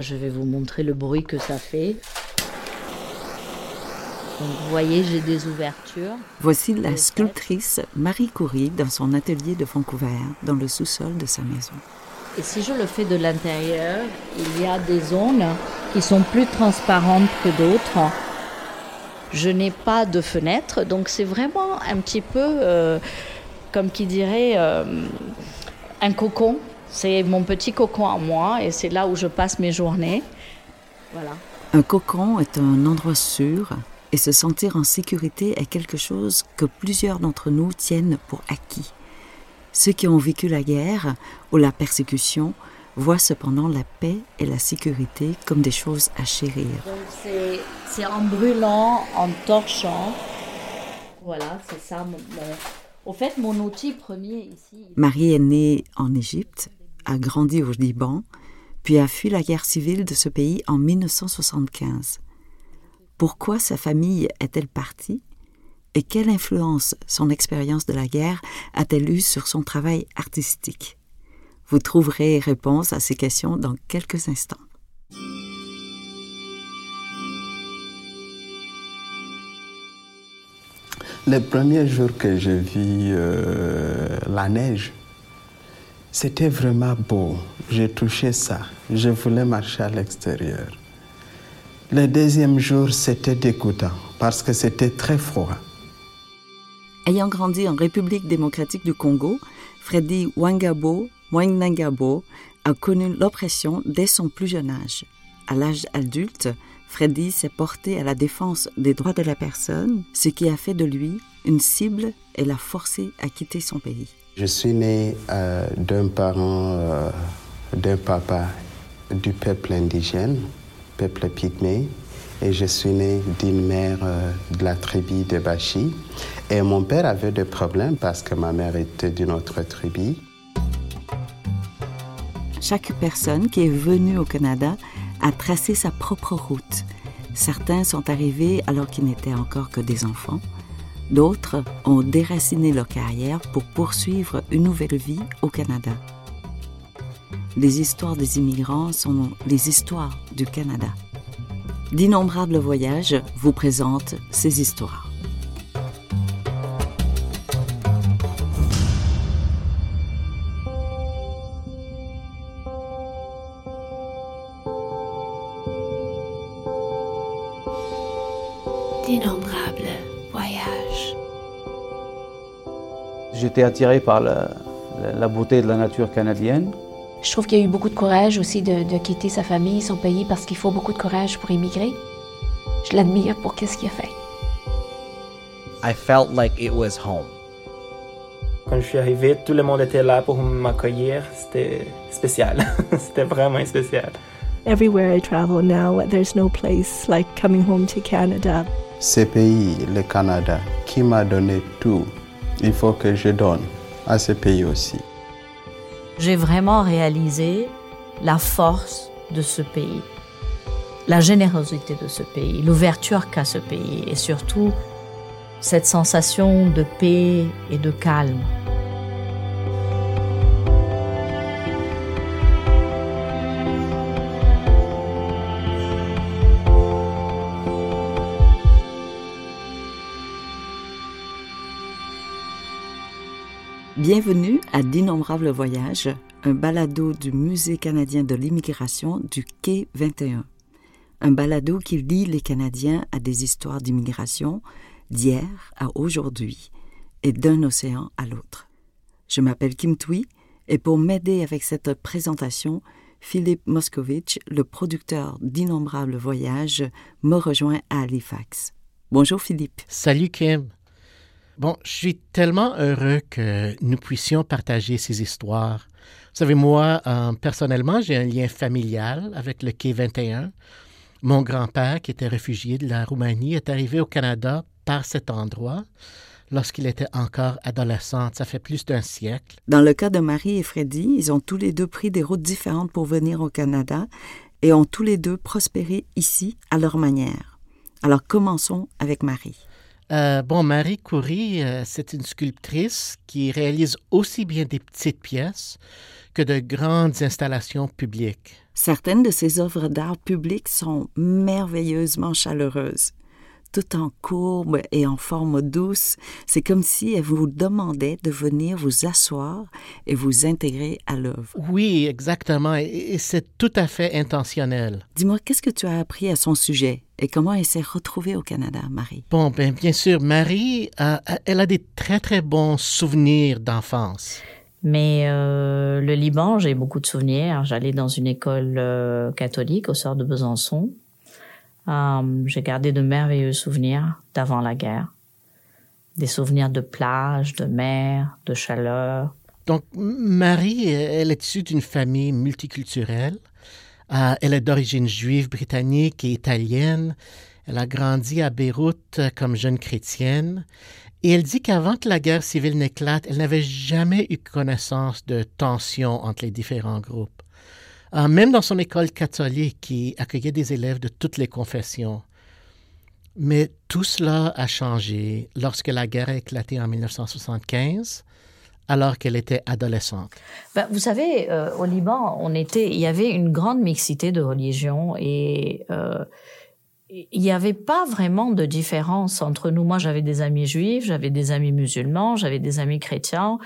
Je vais vous montrer le bruit que ça fait. Donc, vous voyez, j'ai des ouvertures. Voici la sculptrice Marie Coury dans son atelier de Vancouver, dans le sous-sol de sa maison. Et si je le fais de l'intérieur, il y a des zones qui sont plus transparentes que d'autres. Je n'ai pas de fenêtre, donc c'est vraiment un petit peu, euh, comme qui dirait, euh, un cocon. C'est mon petit cocon à moi et c'est là où je passe mes journées. Voilà. Un cocon est un endroit sûr et se sentir en sécurité est quelque chose que plusieurs d'entre nous tiennent pour acquis. Ceux qui ont vécu la guerre ou la persécution voient cependant la paix et la sécurité comme des choses à chérir. C'est en brûlant, en torchant. Voilà, c'est ça mon, Au fait, mon outil premier ici. Marie est née en Égypte, a grandi au Liban, puis a fui la guerre civile de ce pays en 1975. Pourquoi sa famille est-elle partie? Et quelle influence son expérience de la guerre a-t-elle eue sur son travail artistique? Vous trouverez réponse à ces questions dans quelques instants. Les premiers jours que j'ai vu euh, la neige, c'était vraiment beau. J'ai touché ça. Je voulais marcher à l'extérieur. Le deuxième jour, c'était dégoûtant parce que c'était très froid. Ayant grandi en République démocratique du Congo, Freddy Wangabo Wangnangabo a connu l'oppression dès son plus jeune âge. À l'âge adulte, Freddy s'est porté à la défense des droits de la personne, ce qui a fait de lui une cible et l'a forcé à quitter son pays. Je suis né euh, d'un parent, euh, d'un papa du peuple indigène peuple pygmée et je suis né d'une mère euh, de la tribu de Bachi. Et mon père avait des problèmes parce que ma mère était d'une autre tribu. Chaque personne qui est venue au Canada a tracé sa propre route. Certains sont arrivés alors qu'ils n'étaient encore que des enfants. D'autres ont déraciné leur carrière pour poursuivre une nouvelle vie au Canada. Les histoires des immigrants sont les histoires du Canada. D'innombrables voyages vous présentent ces histoires. Attiré par la, la beauté de la nature canadienne je trouve qu'il y a eu beaucoup de courage aussi de, quitter sa famille, son pays, parce qu'il faut beaucoup de courage pour immigrer. Je l'admire pour qu'est-ce qu'il a fait. I felt like it was home. Quand je suis arrivé, tout le monde était là pour m'accueillir. C'était spécial. C'était vraiment spécial. Everywhere I travel now, there's no place like coming home to Canada. Ce pays, le Canada, qui m'a donné tout, il faut que je donne à ce pays aussi j'ai vraiment réalisé la force de ce pays, la générosité de ce pays, l'ouverture qu'a ce pays et surtout cette sensation de paix et de calme. Bienvenue à D'innombrables voyages, un balado du Musée canadien de l'immigration du Quai 21. Un balado qui lie les Canadiens à des histoires d'immigration d'hier à aujourd'hui et d'un océan à l'autre. Je m'appelle Kim Tui et pour m'aider avec cette présentation, Philippe Moscovitch, le producteur d'Innombrables voyages, me rejoint à Halifax. Bonjour Philippe. Salut Kim. Bon, je suis tellement heureux que nous puissions partager ces histoires. Vous savez, moi, euh, personnellement, j'ai un lien familial avec le quai 21. Mon grand-père, qui était réfugié de la Roumanie, est arrivé au Canada par cet endroit lorsqu'il était encore adolescent. Ça fait plus d'un siècle. Dans le cas de Marie et Freddy, ils ont tous les deux pris des routes différentes pour venir au Canada et ont tous les deux prospéré ici à leur manière. Alors commençons avec Marie. Euh, bon, Marie Coury, euh, c'est une sculptrice qui réalise aussi bien des petites pièces que de grandes installations publiques. Certaines de ses œuvres d'art public sont merveilleusement chaleureuses. Tout en courbe et en forme douce, c'est comme si elle vous demandait de venir vous asseoir et vous intégrer à l'œuvre. Oui, exactement, et, c'est tout à fait intentionnel. Dis-moi, qu'est-ce que tu as appris à son sujet et comment elle s'est retrouvée au Canada, Marie? Bon, ben, bien sûr, Marie, euh, elle a des très, très bons souvenirs d'enfance. Mais euh, le Liban, j'ai beaucoup de souvenirs. J'allais dans une école euh, catholique au sort de Besançon. Euh, j'ai gardé de merveilleux souvenirs d'avant la guerre. Des souvenirs de plage, de mer, de chaleur. Donc, Marie, elle est issue d'une famille multiculturelle. Euh, elle est d'origine juive britannique et italienne. Elle a grandi à Beyrouth comme jeune chrétienne. Et elle dit qu'avant que la guerre civile n'éclate, elle n'avait jamais eu connaissance de tensions entre les différents groupes. Euh, même dans son école catholique qui accueillait des élèves de toutes les confessions. Mais tout cela a changé lorsque la guerre a éclaté en 1975, alors qu'elle était adolescente. Ben, vous savez, euh, au Liban, on était, il y avait une grande mixité de religions et euh, il n'y avait pas vraiment de différence entre nous. Moi, j'avais des amis juifs, j'avais des amis musulmans, j'avais des amis chrétiens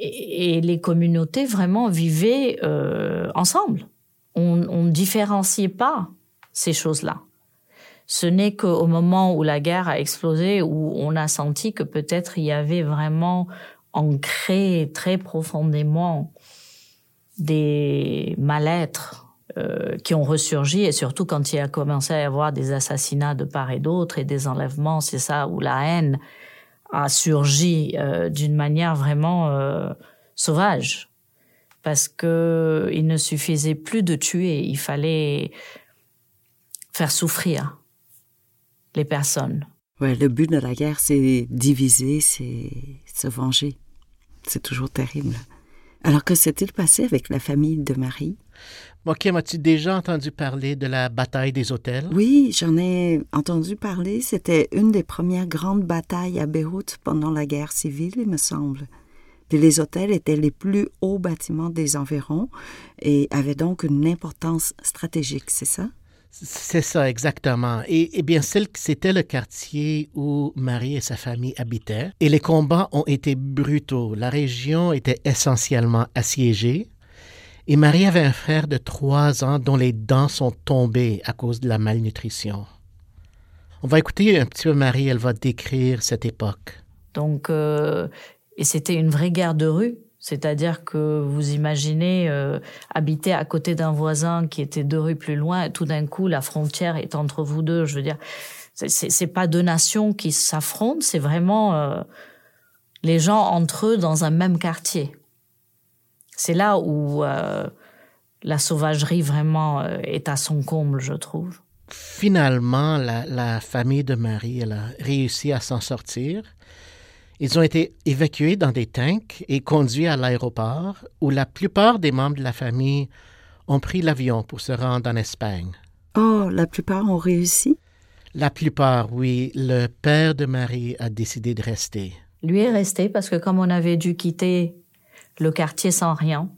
et, les communautés vraiment vivaient euh, ensemble. On ne différenciait pas ces choses-là. Ce n'est qu'au moment où la guerre a explosé, où on a senti que peut-être il y avait vraiment ancré très profondément des mal-être euh, qui ont ressurgi, et surtout quand il a commencé à y avoir des assassinats de part et d'autre et des enlèvements, c'est ça où la haine a surgi euh, d'une manière vraiment euh, sauvage. Parce que il ne suffisait plus de tuer, il fallait faire souffrir les personnes. Ouais, le but de la guerre, c'est diviser, c'est se venger. C'est toujours terrible. Alors que s'est-il passé avec la famille de Marie? Bon, Kim, as-tu déjà entendu parler de la bataille des hôtels? Oui, j'en ai entendu parler. C'était une des premières grandes batailles à Beyrouth pendant la guerre civile, il me semble. Puis les hôtels étaient les plus hauts bâtiments des environs et avaient donc une importance stratégique, c'est ça? C'est ça, exactement. Et, et bien, c'était le quartier où Marie et sa famille habitaient. Et les combats ont été brutaux. La région était essentiellement assiégée. Et Marie avait un frère de trois ans dont les dents sont tombées à cause de la malnutrition. On va écouter un petit peu Marie, elle va décrire cette époque. Donc, euh, et c'était une vraie guerre de rue. C'est-à-dire que vous imaginez euh, habiter à côté d'un voisin qui était deux rues plus loin, et tout d'un coup la frontière est entre vous deux. Je veux dire, c'est pas deux nations qui s'affrontent, c'est vraiment euh, les gens entre eux dans un même quartier. C'est là où euh, la sauvagerie vraiment euh, est à son comble, je trouve. Finalement, la, la famille de Marie, elle a réussi à s'en sortir. Ils ont été évacués dans des tanks et conduits à l'aéroport où la plupart des membres de la famille ont pris l'avion pour se rendre en Espagne. Oh, la plupart ont réussi? La plupart, oui. Le père de Marie a décidé de rester. Lui est resté parce que comme on avait dû quitter le quartier sans rien,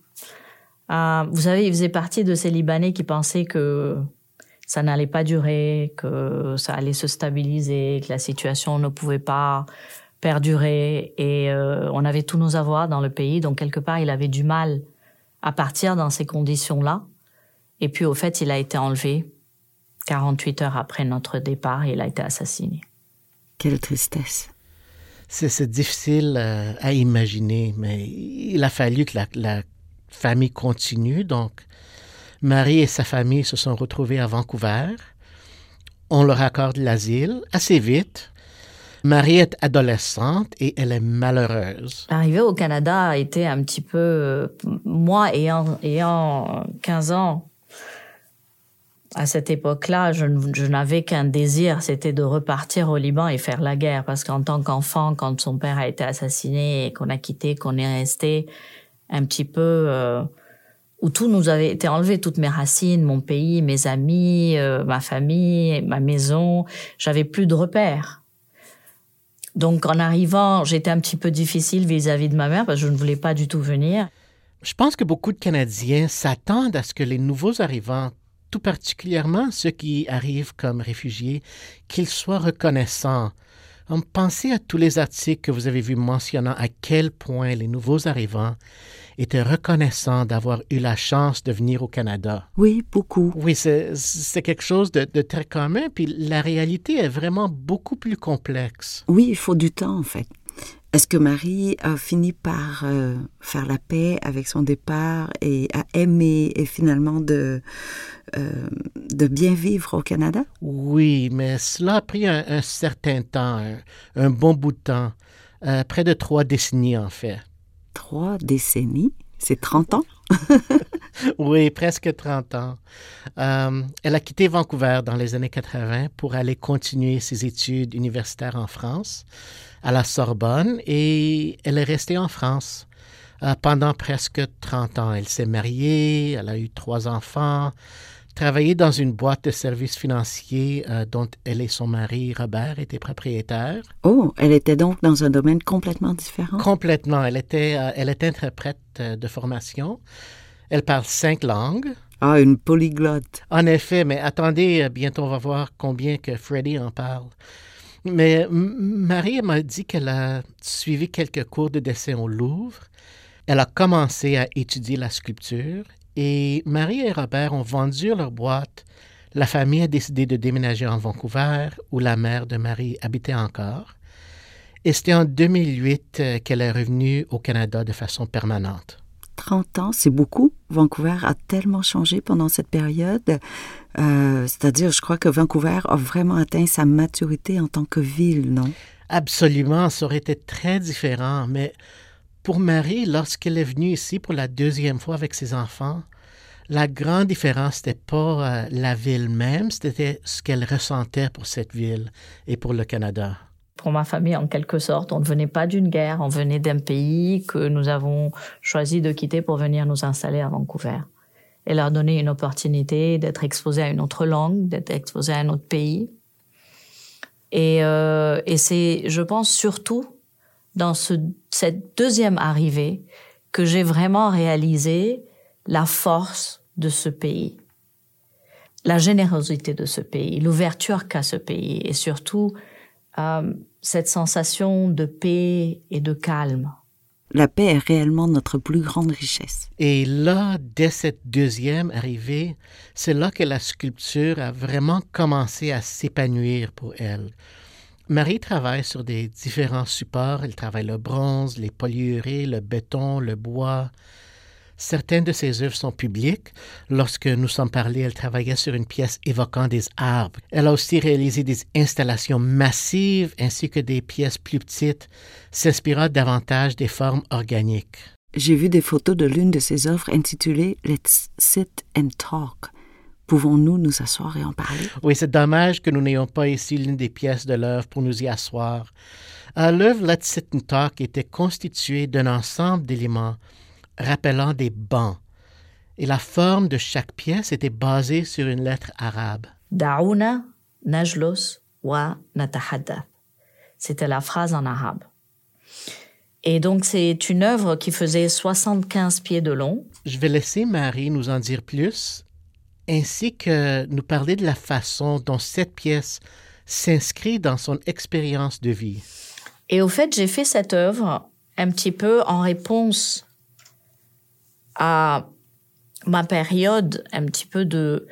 euh, vous savez, il faisait partie de ces Libanais qui pensaient que ça n'allait pas durer, que ça allait se stabiliser, que la situation ne pouvait pas perdurer et euh, on avait tous nos avoirs dans le pays, donc quelque part il avait du mal à partir dans ces conditions-là. Et puis au fait, il a été enlevé 48 heures après notre départ et il a été assassiné. Quelle tristesse. C'est difficile euh, à imaginer, mais il a fallu que la, famille continue. Donc, Marie et sa famille se sont retrouvés à Vancouver. On leur accorde l'asile assez vite. Marie est adolescente et elle est malheureuse. Arriver au Canada a été un petit peu... Moi, ayant, ayant 15 ans, à cette époque-là, je, n'avais qu'un désir, c'était de repartir au Liban et faire la guerre. Parce qu'en tant qu'enfant, quand son père a été assassiné et qu'on a quitté, qu'on est resté un petit peu... Euh, où tout nous avait été enlevé, toutes mes racines, mon pays, mes amis, euh, ma famille, ma maison. J'avais plus de repères. Donc en arrivant, j'étais un petit peu difficile vis-à-vis de ma mère parce que je ne voulais pas du tout venir. Je pense que beaucoup de Canadiens s'attendent à ce que les nouveaux arrivants, tout particulièrement ceux qui arrivent comme réfugiés, qu'ils soient reconnaissants. Pensez à tous les articles que vous avez vus mentionnant à quel point les nouveaux arrivants étaient reconnaissants d'avoir eu la chance de venir au Canada. Oui, beaucoup. Oui, c'est quelque chose de, de, très commun, puis la réalité est vraiment beaucoup plus complexe. Oui, il faut du temps, en fait. Est-ce que Marie a fini par euh, faire la paix avec son départ et a aimé et finalement de, euh, de bien vivre au Canada? Oui, mais cela a pris un, certain temps, un, bon bout de temps, euh, près de trois décennies en fait. Trois décennies? C'est 30 ans? oui, presque 30 ans. elle a quitté Vancouver dans les années 80 pour aller continuer ses études universitaires en France à la Sorbonne et elle est restée en France euh, pendant presque 30 ans. Elle s'est mariée, elle a eu trois enfants, travaillé dans une boîte de services financiers euh, dont elle et son mari Robert étaient propriétaires. Oh, elle était donc dans un domaine complètement différent. Complètement. Elle était, euh, elle est interprète de formation. Elle parle cinq langues. Ah, une polyglotte. En effet, mais attendez, bientôt on va voir combien que Freddie en parle. Mais Marie m'a dit qu'elle a suivi quelques cours de dessin au Louvre. Elle a commencé à étudier la sculpture et Marie et Robert ont vendu leur boîte. La famille a décidé de déménager en Vancouver où la mère de Marie habitait encore. Et c'était en 2008 euh, qu'elle est revenue au Canada de façon permanente. 30 ans, c'est beaucoup. Vancouver a tellement changé pendant cette période. Euh, c'est-à-dire, je crois que Vancouver a vraiment atteint sa maturité en tant que ville, non? Absolument, ça aurait été très différent. Mais pour Marie, lorsqu'elle est venue ici pour la deuxième fois avec ses enfants, la grande différence, n'était pas euh, la ville même, c'était ce qu'elle ressentait pour cette ville et pour le Canada pour ma famille en quelque sorte. On ne venait pas d'une guerre, on venait d'un pays que nous avons choisi de quitter pour venir nous installer à Vancouver. Et leur donner une opportunité d'être exposé à une autre langue, d'être exposé à un autre pays. Et, euh, et c'est, je pense, surtout dans ce, cette deuxième arrivée que j'ai vraiment réalisé la force de ce pays, la générosité de ce pays, l'ouverture qu'a ce pays et surtout euh, cette sensation de paix et de calme. La paix est réellement notre plus grande richesse. Et là, dès cette deuxième arrivée, c'est là que la sculpture a vraiment commencé à s'épanouir pour elle. Marie travaille sur des différents supports. Elle travaille le bronze, les polyurés, le béton, le bois. Certaines de ses œuvres sont publiques. Lorsque nous sommes parlés, elle travaillait sur une pièce évoquant des arbres. Elle a aussi réalisé des installations massives ainsi que des pièces plus petites, s'inspirant davantage des formes organiques. J'ai vu des photos de l'une de ses œuvres intitulée Let's Sit and Talk. Pouvons-nous nous asseoir et en parler? Oui, c'est dommage que nous n'ayons pas ici l'une des pièces de l'œuvre pour nous y asseoir. Euh, l'œuvre Let's Sit and Talk était constituée d'un ensemble d'éléments rappelant des bancs, et la forme de chaque pièce était basée sur une lettre arabe. Daouna najlos wa natahaddath. C'était la phrase en arabe. Et donc, c'est une œuvre qui faisait 75 pieds de long. Je vais laisser Marie nous en dire plus, ainsi que nous parler de la façon dont cette pièce s'inscrit dans son expérience de vie. Et au fait, j'ai fait cette œuvre un petit peu en réponse à ma période un petit peu de...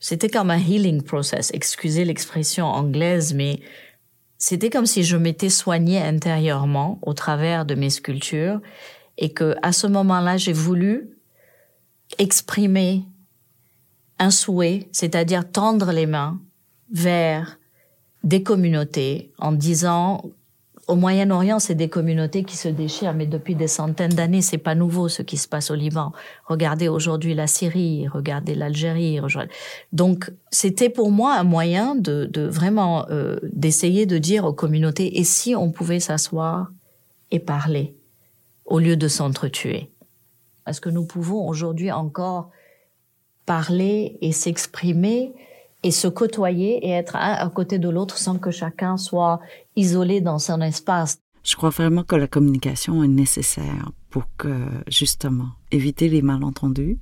C'était comme un healing process, excusez l'expression anglaise, mais c'était comme si je m'étais soignée intérieurement au travers de mes sculptures et que à ce moment-là, j'ai voulu exprimer un souhait, c'est-à-dire tendre les mains vers des communautés en disant au Moyen-Orient, c'est des communautés qui se déchirent, mais depuis des centaines d'années, c'est pas nouveau ce qui se passe au Liban. Regardez aujourd'hui la Syrie, regardez l'Algérie. Donc, c'était pour moi un moyen de, vraiment euh, d'essayer de dire aux communautés et si on pouvait s'asseoir et parler au lieu de s'entretuer? Est-ce que nous pouvons aujourd'hui encore parler et s'exprimer et se côtoyer et être un à côté de l'autre sans que chacun soit isolé dans son espace. Je crois vraiment que la communication est nécessaire pour que, justement, éviter les malentendus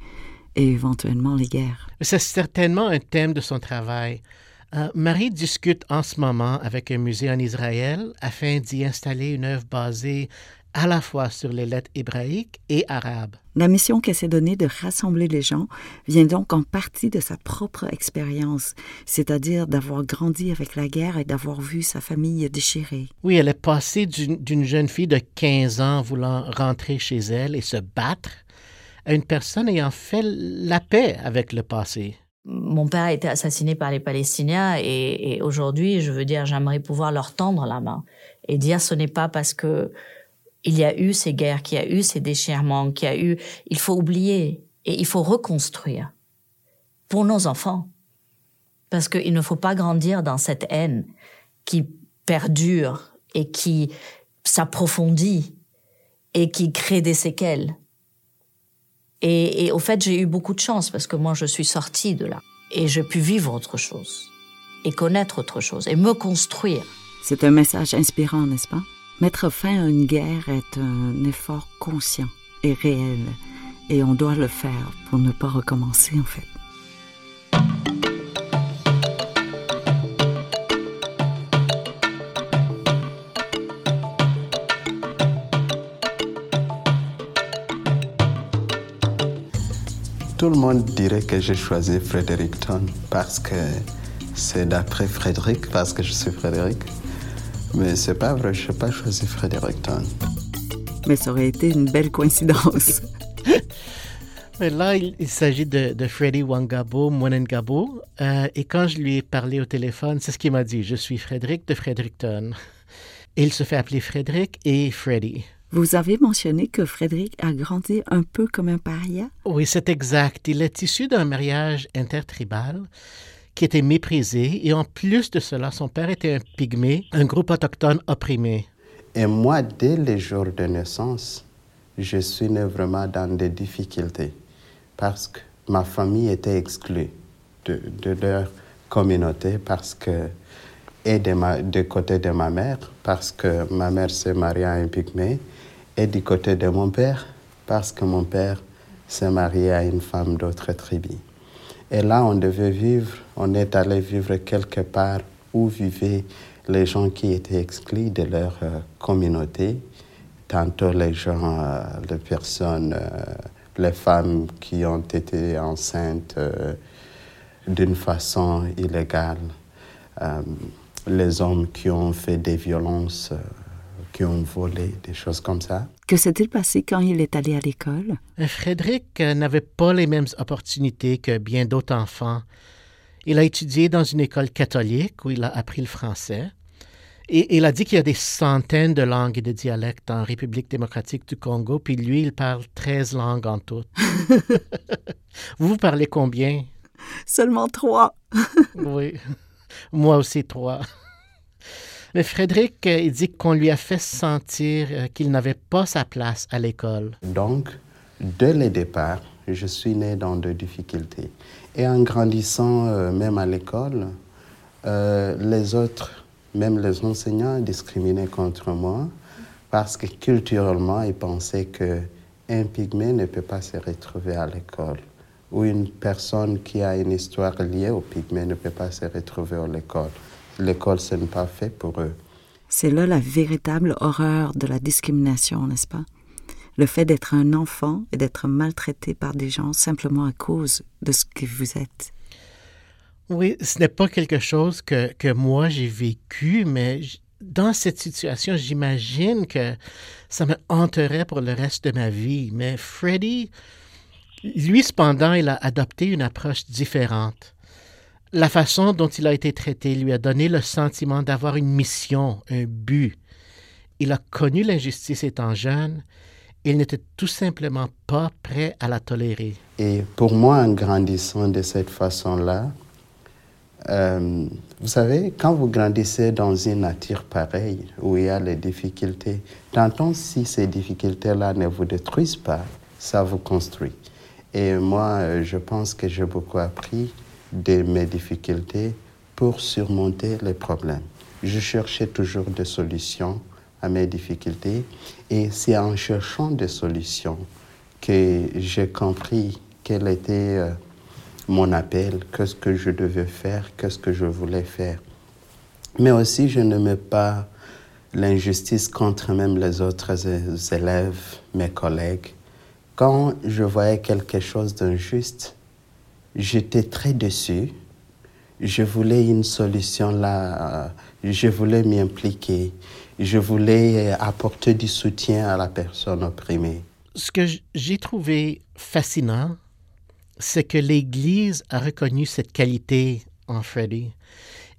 et éventuellement les guerres. C'est certainement un thème de son travail. Euh, Marie discute en ce moment avec un musée en Israël afin d'y installer une œuvre basée à la fois sur les lettres hébraïques et arabes. La mission qu'elle s'est donnée de rassembler les gens vient donc en partie de sa propre expérience, c'est-à-dire d'avoir grandi avec la guerre et d'avoir vu sa famille déchirée. Oui, elle est passée d'une jeune fille de 15 ans voulant rentrer chez elle et se battre à une personne ayant fait la paix avec le passé. Mon père a été assassiné par les Palestiniens et, et aujourd'hui, je veux dire, j'aimerais pouvoir leur tendre la main et dire ce n'est pas parce que il y a eu ces guerres, qu'il y a eu ces déchirements, qu'il y a eu, il faut oublier et il faut reconstruire pour nos enfants. Parce qu'il ne faut pas grandir dans cette haine qui perdure et qui s'approfondit et qui crée des séquelles. Et, et, au fait, j'ai eu beaucoup de chance parce que moi, je suis sortie de là et j'ai pu vivre autre chose et connaître autre chose et me construire. C'est un message inspirant, n'est-ce pas? Mettre fin à une guerre est un effort conscient et réel, et on doit le faire pour ne pas recommencer en fait. Tout le monde dirait que j'ai choisi Fredericton parce que c'est d'après Frédéric, parce que je suis Frédéric. Mais c'est pas vrai, je n'ai pas choisi Fredericton. Mais ça aurait été une belle coïncidence. Mais là, il, il s'agit de, de Freddy Wangabo Mwenengabo. Euh, et quand je lui ai parlé au téléphone, c'est ce qu'il m'a dit. Je suis Frédéric de Fredericton. Et il se fait appeler Frédéric et Freddy. Vous avez mentionné que Frédéric a grandi un peu comme un paria? Oui, c'est exact. Il est issu d'un mariage intertribal qui était méprisé et en plus de cela, son père était un pygmée, un groupe autochtone opprimé. Et moi, dès les jours de naissance, je suis né vraiment dans des difficultés parce que ma famille était exclue de, leur communauté parce que, et de, de côté de ma mère, parce que ma mère s'est mariée à un pygmée, et du côté de mon père, parce que mon père s'est marié à une femme d'autre tribu. Et là, on devait vivre, on est allé vivre quelque part où vivaient les gens qui étaient exclus de leur euh, communauté, tantôt les gens, euh, les personnes, euh, les femmes qui ont été enceintes d'une façon illégale, les hommes qui ont fait des violences, qui ont volé, des choses comme ça. Que s'est-il passé quand il est allé à l'école? Frédéric euh, n'avait pas les mêmes opportunités que bien d'autres enfants. Il a étudié dans une école catholique où il a appris le français. Et il a dit qu'il y a des centaines de langues et de dialectes en République démocratique du Congo, puis lui, il parle 13 langues en tout. vous, vous parlez combien? Seulement trois. oui, moi aussi trois. Mais Frédéric, euh, il dit qu'on lui a fait sentir euh, qu'il n'avait pas sa place à l'école. Donc, dès le départ, je suis né dans des difficultés. Et en grandissant, euh, même à l'école, les autres, même les enseignants, discriminaient contre moi parce que culturellement, ils pensaient qu'un pygmée ne peut pas se retrouver à l'école. Ou une personne qui a une histoire liée au pygmée ne peut pas se retrouver à l'école. L'école, ce n'est pas fait pour eux. C'est là la véritable horreur de la discrimination, n'est-ce pas? Le fait d'être un enfant et d'être maltraité par des gens simplement à cause de ce que vous êtes. Oui, ce n'est pas quelque chose que, que moi j'ai vécu, mais dans cette situation, j'imagine que ça me hanterait pour le reste de ma vie. Mais Freddy, lui cependant, il a adopté une approche différente. La façon dont il a été traité lui a donné le sentiment d'avoir une mission, un but. Il a connu l'injustice étant jeune, il n'était tout simplement pas prêt à la tolérer. Et pour moi, en grandissant de cette façon-là, euh, vous savez, quand vous grandissez dans une nature pareille, où il y a les difficultés, tantôt si ces difficultés-là ne vous détruisent pas, ça vous construit. Et moi, euh, je pense que j'ai beaucoup appris de mes difficultés pour surmonter les problèmes. Je cherchais toujours des solutions à mes difficultés et c'est en cherchant des solutions que j'ai compris quel était euh, mon appel, qu'est-ce que je devais faire, qu'est-ce que je voulais faire. Mais aussi, je n'aimais pas l'injustice contre même les autres élèves, mes collègues. Quand je voyais quelque chose d'injuste, j'étais très déçu. Je voulais une solution là, je voulais m'y impliquer, je voulais apporter du soutien à la personne opprimée. Ce que j'ai trouvé fascinant, c'est que l'Église a reconnu cette qualité en Freddie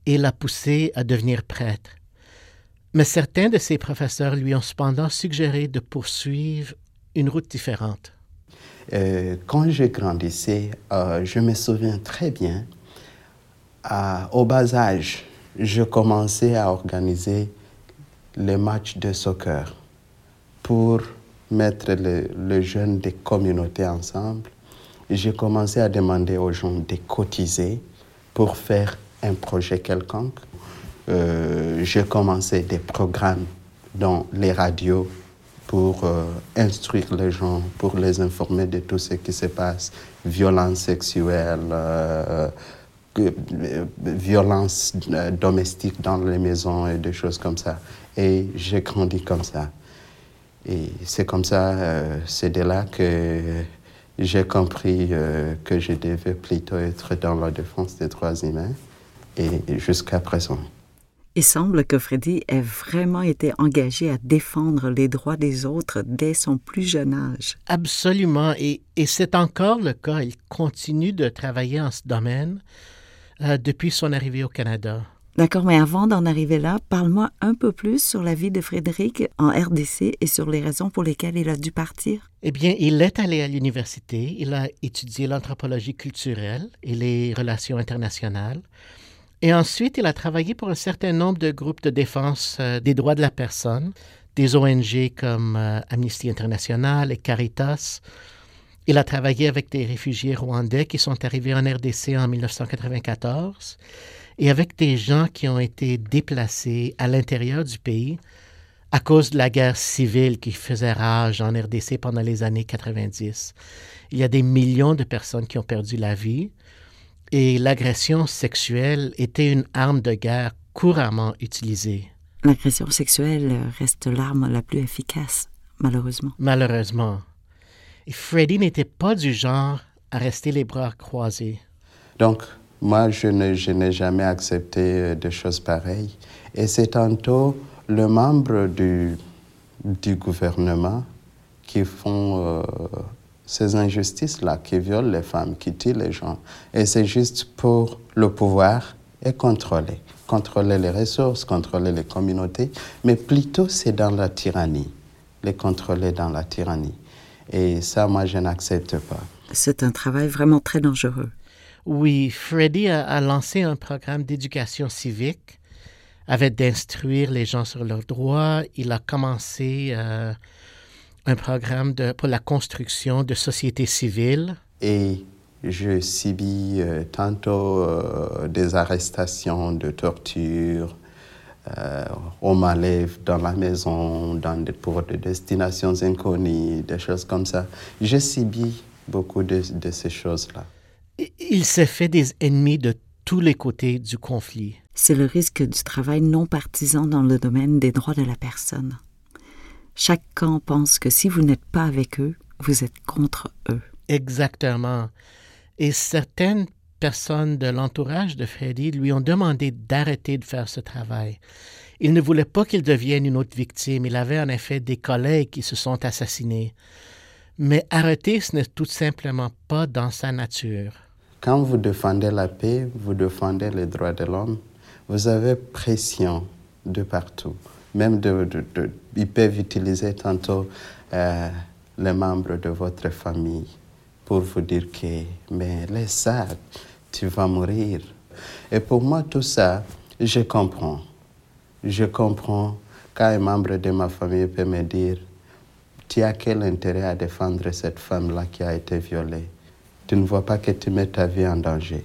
et l'a poussé à devenir prêtre. Mais certains de ses professeurs lui ont cependant suggéré de poursuivre une route différente. Euh, quand je grandissais, euh, je me souviens très bien, au bas âge, je commençais à organiser les matchs de soccer pour mettre les jeunes des communautés ensemble. J'ai commencé à demander aux gens de cotiser pour faire un projet quelconque. Euh, j'ai commencé des programmes dans les radios pour euh, instruire les gens, pour les informer de tout ce qui se passe, violence sexuelle, euh, violence domestique dans les maisons et des choses comme ça. Et j'ai grandi comme ça. Et c'est comme ça, c'est de là que j'ai compris que je devais plutôt être dans la défense des droits humains et jusqu'à présent. Il semble que Freddy ait vraiment été engagé à défendre les droits des autres dès son plus jeune âge. Absolument, et, c'est encore le cas. Il continue de travailler en ce domaine euh, depuis son arrivée au Canada. D'accord, mais avant d'en arriver là, parle-moi un peu plus sur la vie de Frédéric en RDC et sur les raisons pour lesquelles il a dû partir. Eh bien, il est allé à l'université, il a étudié l'anthropologie culturelle et les relations internationales. Et ensuite, il a travaillé pour un certain nombre de groupes de défense euh, des droits de la personne, des ONG comme euh, Amnesty International et Caritas. Il a travaillé avec des réfugiés rwandais qui sont arrivés en RDC en 1994 et avec des gens qui ont été déplacés à l'intérieur du pays à cause de la guerre civile qui faisait rage en RDC pendant les années 90. Il y a des millions de personnes qui ont perdu la vie et l'agression sexuelle était une arme de guerre couramment utilisée. L'agression sexuelle reste l'arme la plus efficace, malheureusement. Malheureusement. Et Freddy n'était pas du genre à rester les bras croisés. Donc, moi, je, n'ai jamais accepté euh, des choses pareilles. Et c'est tantôt le membre du, du gouvernement qui font euh, ces injustices-là qui violent les femmes, qui tuent les gens. Et c'est juste pour le pouvoir et contrôler. Contrôler les ressources, contrôler les communautés, mais plutôt c'est dans la tyrannie. Les contrôler dans la tyrannie. Et ça, moi, je n'accepte pas. C'est un travail vraiment très dangereux. Oui, Freddy a, lancé un programme d'éducation civique avec d'instruire les gens sur leurs droits. Il a commencé euh, un programme de, pour la construction de sociétés civiles. Et je subis euh, tantôt euh, des arrestations de torture. Euh, on m'enlève dans la maison dans des, pour des destinations inconnues, des choses comme ça. J'ai subi beaucoup de, de ces choses-là. Il s'est fait des ennemis de tous les côtés du conflit. C'est le risque du travail non partisan dans le domaine des droits de la personne. Chaque camp pense que si vous n'êtes pas avec eux, vous êtes contre eux. Exactement. Et certaines personnes de l'entourage de Freddy lui ont demandé d'arrêter de faire ce travail. Il ne voulait pas qu'il devienne une autre victime. Il avait en effet des collègues qui se sont assassinés. Mais arrêter, ce n'est tout simplement pas dans sa nature. Quand vous défendez la paix, vous défendez les droits de l'homme, vous avez pression de partout même ils peuvent utiliser tantôt euh, les membres de votre famille pour vous dire que, mais laisse ça, tu vas mourir. Et pour moi, tout ça, je comprends. Je comprends quand un membre de ma famille peut me dire, tu as quel intérêt à défendre cette femme-là qui a été violée? Tu ne vois pas que tu mets ta vie en danger.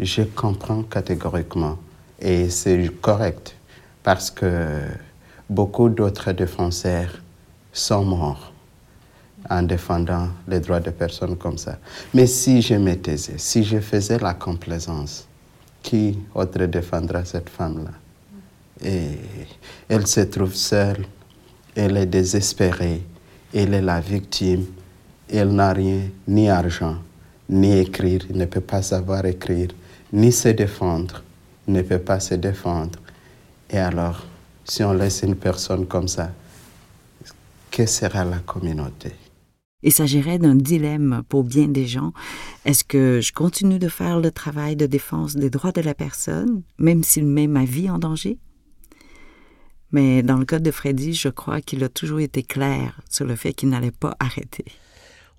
je comprends catégoriquement. Et c'est correct parce que beaucoup d'autres défenseurs sont morts en défendant les droits des personnes comme ça. Mais si je me taisais, si je faisais la complaisance, qui autre défendra cette femme-là? Et elle se trouve seule, elle est désespérée, elle est la victime, elle n'a rien, ni argent, ni écrire, ne peut pas savoir écrire, ni se défendre, ne peut pas se défendre. Et alors, si on laisse une personne comme ça, que sera la communauté? Il s'agirait d'un dilemme pour bien des gens. Est-ce que je continue de faire le travail de défense des droits de la personne, même s'il met ma vie en danger? Mais dans le cas de Freddy, je crois qu'il a toujours été clair sur le fait qu'il n'allait pas arrêter.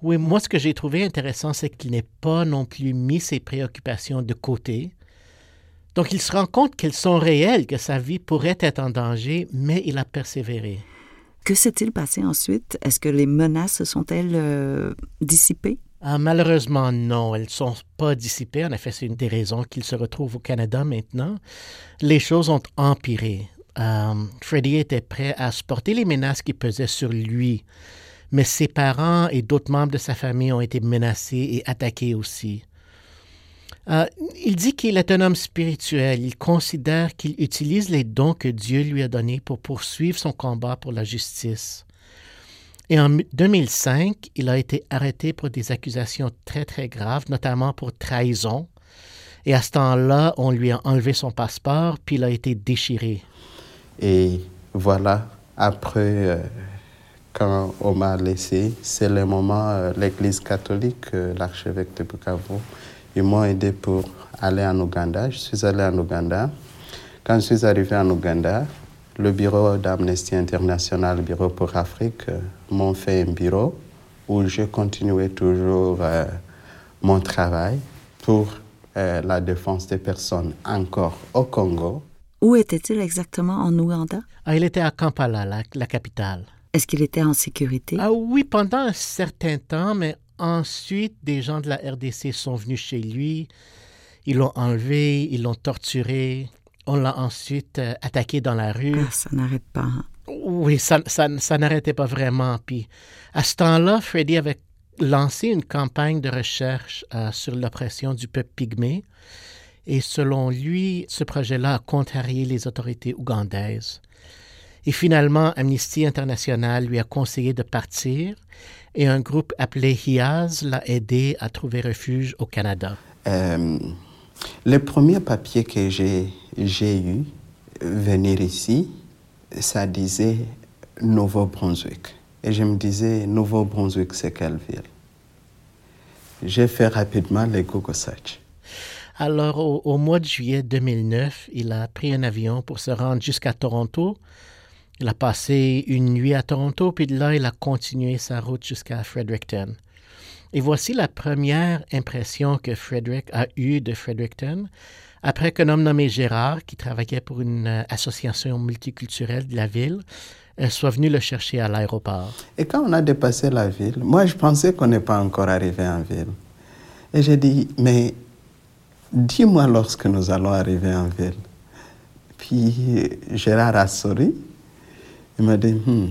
Oui, moi, ce que j'ai trouvé intéressant, c'est qu'il n'ait pas non plus mis ses préoccupations de côté. Donc, il se rend compte qu'elles sont réelles, que sa vie pourrait être en danger, mais il a persévéré. Que s'est-il passé ensuite? Est-ce que les menaces sont-elles euh, dissipées? Ah, malheureusement, non, elles ne sont pas dissipées. En effet, c'est une des raisons qu'il se retrouve au Canada maintenant. Les choses ont empiré. Euh, Freddie était prêt à supporter les menaces qui pesaient sur lui, mais ses parents et d'autres membres de sa famille ont été menacés et attaqués aussi. Euh, il dit qu'il est un homme spirituel. Il considère qu'il utilise les dons que Dieu lui a donnés pour poursuivre son combat pour la justice. Et en 2005, il a été arrêté pour des accusations très, très graves, notamment pour trahison. Et à ce temps-là, on lui a enlevé son passeport, puis il a été déchiré. Et voilà, après, euh, quand on m'a laissé, c'est le moment, euh, l'Église catholique, l'archevêque de Bukavu, ils m'ont aidé pour aller en Ouganda. Je suis allé en Ouganda. Quand je suis arrivé en Ouganda, le bureau d'Amnesty International, le bureau pour Afrique, euh, m'ont fait un bureau où je continuais toujours euh, mon travail pour euh, la défense des personnes encore au Congo. Où était-il exactement en Ouganda? Ah, il était à Kampala, la, la capitale. Est-ce qu'il était en sécurité? Ah oui, pendant un certain temps, mais Ensuite, des gens de la RDC sont venus chez lui. Ils l'ont enlevé, ils l'ont torturé. On l'a ensuite euh, attaqué dans la rue. Ah, ça n'arrête pas. Hein. Oui, ça, ça, n'arrêtait pas vraiment. Puis à ce temps-là, Freddy avait lancé une campagne de recherche euh, sur l'oppression du peuple pygmée. Et selon lui, ce projet-là a contrarié les autorités ougandaises. Et finalement, Amnesty International lui a conseillé de partir et un groupe appelé HIAS l'a aidé à trouver refuge au Canada. Euh, le premier papier que j'ai eu venir ici, ça disait Nouveau-Brunswick. Et je me disais, Nouveau-Brunswick, c'est quelle ville? J'ai fait rapidement les Google Search. Alors, au, au, mois de juillet 2009, il a pris un avion pour se rendre jusqu'à Toronto il a passé une nuit à Toronto, puis de là, il a continué sa route jusqu'à Fredericton. Et voici la première impression que Frederick a eue de Fredericton après qu'un homme nommé Gérard, qui travaillait pour une euh, association multiculturelle de la ville, euh, soit venu le chercher à l'aéroport. Et quand on a dépassé la ville, moi je pensais qu'on n'est pas encore arrivé en ville. Et j'ai dit, mais dis-moi lorsque nous allons arriver en ville. Puis Gérard a souri il m'a dit, hmm,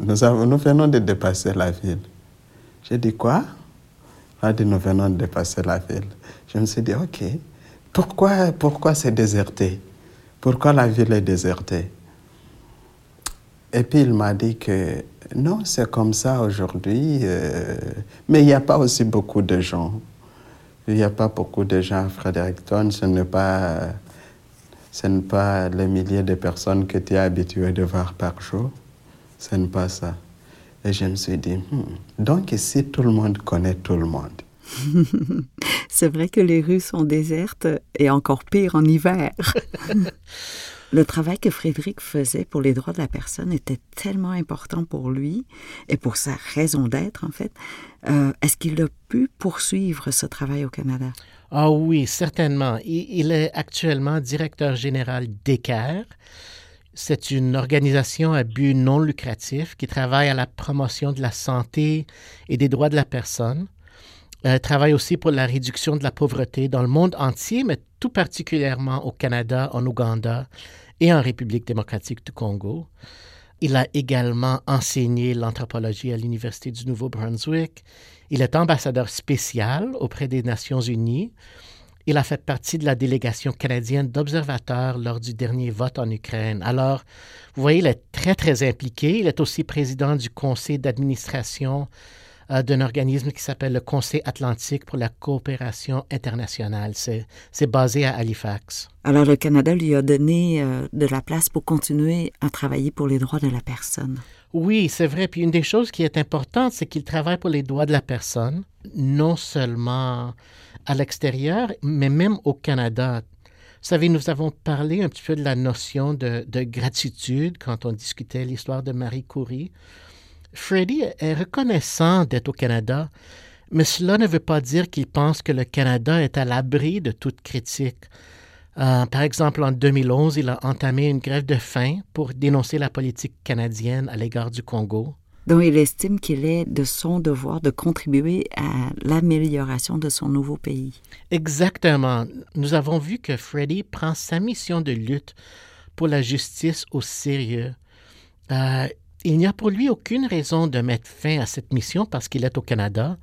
nous, venons de dépasser la ville. J'ai dit, quoi? Il a dit, nous venons de dépasser la ville. Je me suis dit, OK, pourquoi, pourquoi c'est déserté? Pourquoi la ville est désertée? Et puis il m'a dit que non, c'est comme ça aujourd'hui, euh, mais il n'y a pas aussi beaucoup de gens. Il n'y a pas beaucoup de gens à Fredericton, ce n'est pas ce n'est pas les milliers de personnes que tu es habitué de voir par jour. Ce n'est pas ça. Et je me suis dit, hmm, donc ici, tout le monde connaît tout le monde. C'est vrai que les rues sont désertes et encore pire en hiver. Le travail que Frédéric faisait pour les droits de la personne était tellement important pour lui et pour sa raison d'être, en fait. Euh, est-ce qu'il a pu poursuivre ce travail au Canada? Ah oui, certainement. Il, est actuellement directeur général d'ECARE. C'est une organisation à but non lucratif qui travaille à la promotion de la santé et des droits de la personne. Elle travaille aussi pour la réduction de la pauvreté dans le monde entier, mais tout particulièrement au Canada, en Ouganda et en République démocratique du Congo. Il a également enseigné l'anthropologie à l'Université du Nouveau-Brunswick. Il est ambassadeur spécial auprès des Nations Unies. Il a fait partie de la délégation canadienne d'observateurs lors du dernier vote en Ukraine. Alors, vous voyez, il est très, très impliqué. Il est aussi président du conseil d'administration d'un organisme qui s'appelle le Conseil atlantique pour la coopération internationale. C'est basé à Halifax. Alors le Canada lui a donné euh, de la place pour continuer à travailler pour les droits de la personne. Oui, c'est vrai. Puis une des choses qui est importante, c'est qu'il travaille pour les droits de la personne, non seulement à l'extérieur, mais même au Canada. Vous savez, nous avons parlé un petit peu de la notion de, de gratitude quand on discutait l'histoire de Marie Curie. Freddy est reconnaissant d'être au Canada, mais cela ne veut pas dire qu'il pense que le Canada est à l'abri de toute critique. Euh, par exemple, en 2011, il a entamé une grève de faim pour dénoncer la politique canadienne à l'égard du Congo. Donc, il estime qu'il est de son devoir de contribuer à l'amélioration de son nouveau pays. Exactement. Nous avons vu que Freddy prend sa mission de lutte pour la justice au sérieux. Euh, il n'y a pour lui aucune raison de mettre fin à cette mission parce qu'il est au Canada.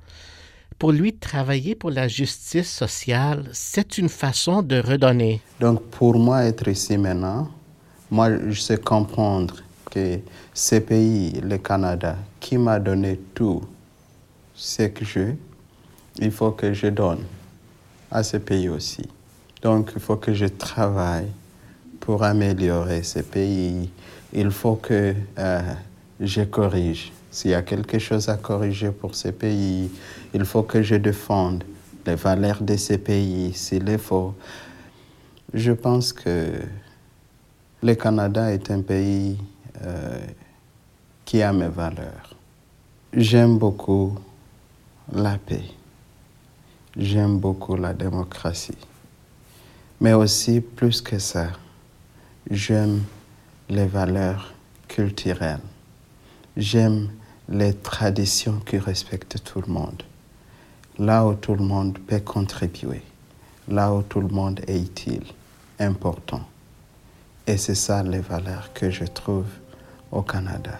Pour lui, travailler pour la justice sociale, c'est une façon de redonner. Donc pour moi, être ici maintenant, moi, je sais comprendre que ce pays, le Canada, qui m'a donné tout ce que je, il faut que je donne à ce pays aussi. Donc il faut que je travaille pour améliorer ce pays. Il faut que euh, je corrige. S'il y a quelque chose à corriger pour ces pays, il faut que je défende les valeurs de ces pays s'il est faux. Je pense que le Canada est un pays euh, qui a mes valeurs. J'aime beaucoup la paix. J'aime beaucoup la démocratie. Mais aussi, plus que ça, j'aime les valeurs culturelles. J'aime les traditions qui respectent tout le monde. Là où tout le monde peut contribuer. Là où tout le monde est utile, important. Et c'est ça les valeurs que je trouve au Canada.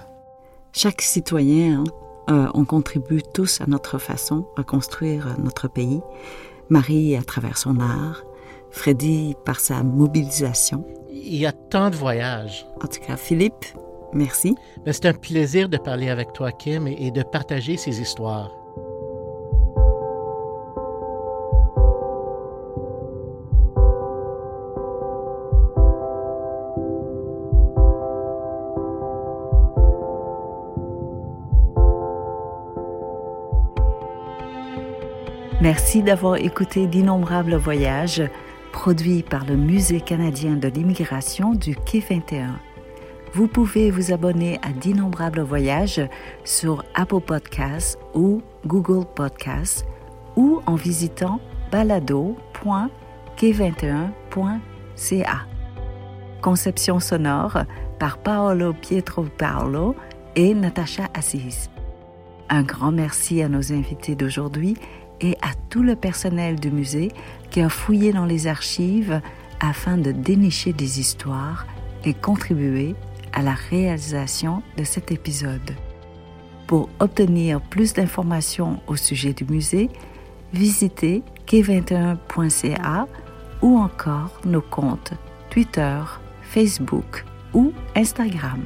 Chaque citoyen, hein, euh, on contribue tous à notre façon à construire notre pays. Marie à travers son art, Freddy par sa mobilisation. Il y a tant de voyages. En tout cas, Philippe, Merci. C'est un plaisir de parler avec toi, Kim, et de partager ces histoires. Merci d'avoir écouté d'innombrables voyages produits par le Musée canadien de l'immigration du Quai 21. Vous pouvez vous abonner à d'innombrables voyages sur Apple Podcasts ou Google Podcasts ou en visitant balado.k21.ca. Conception sonore par Paolo Pietro Paolo et Natacha Assis. Un grand merci à nos invités d'aujourd'hui et à tout le personnel du musée qui a fouillé dans les archives afin de dénicher des histoires et contribuer à la réalisation de cet épisode. Pour obtenir plus d'informations au sujet du musée, visitez k21.ca ou encore nos comptes Twitter, Facebook ou Instagram.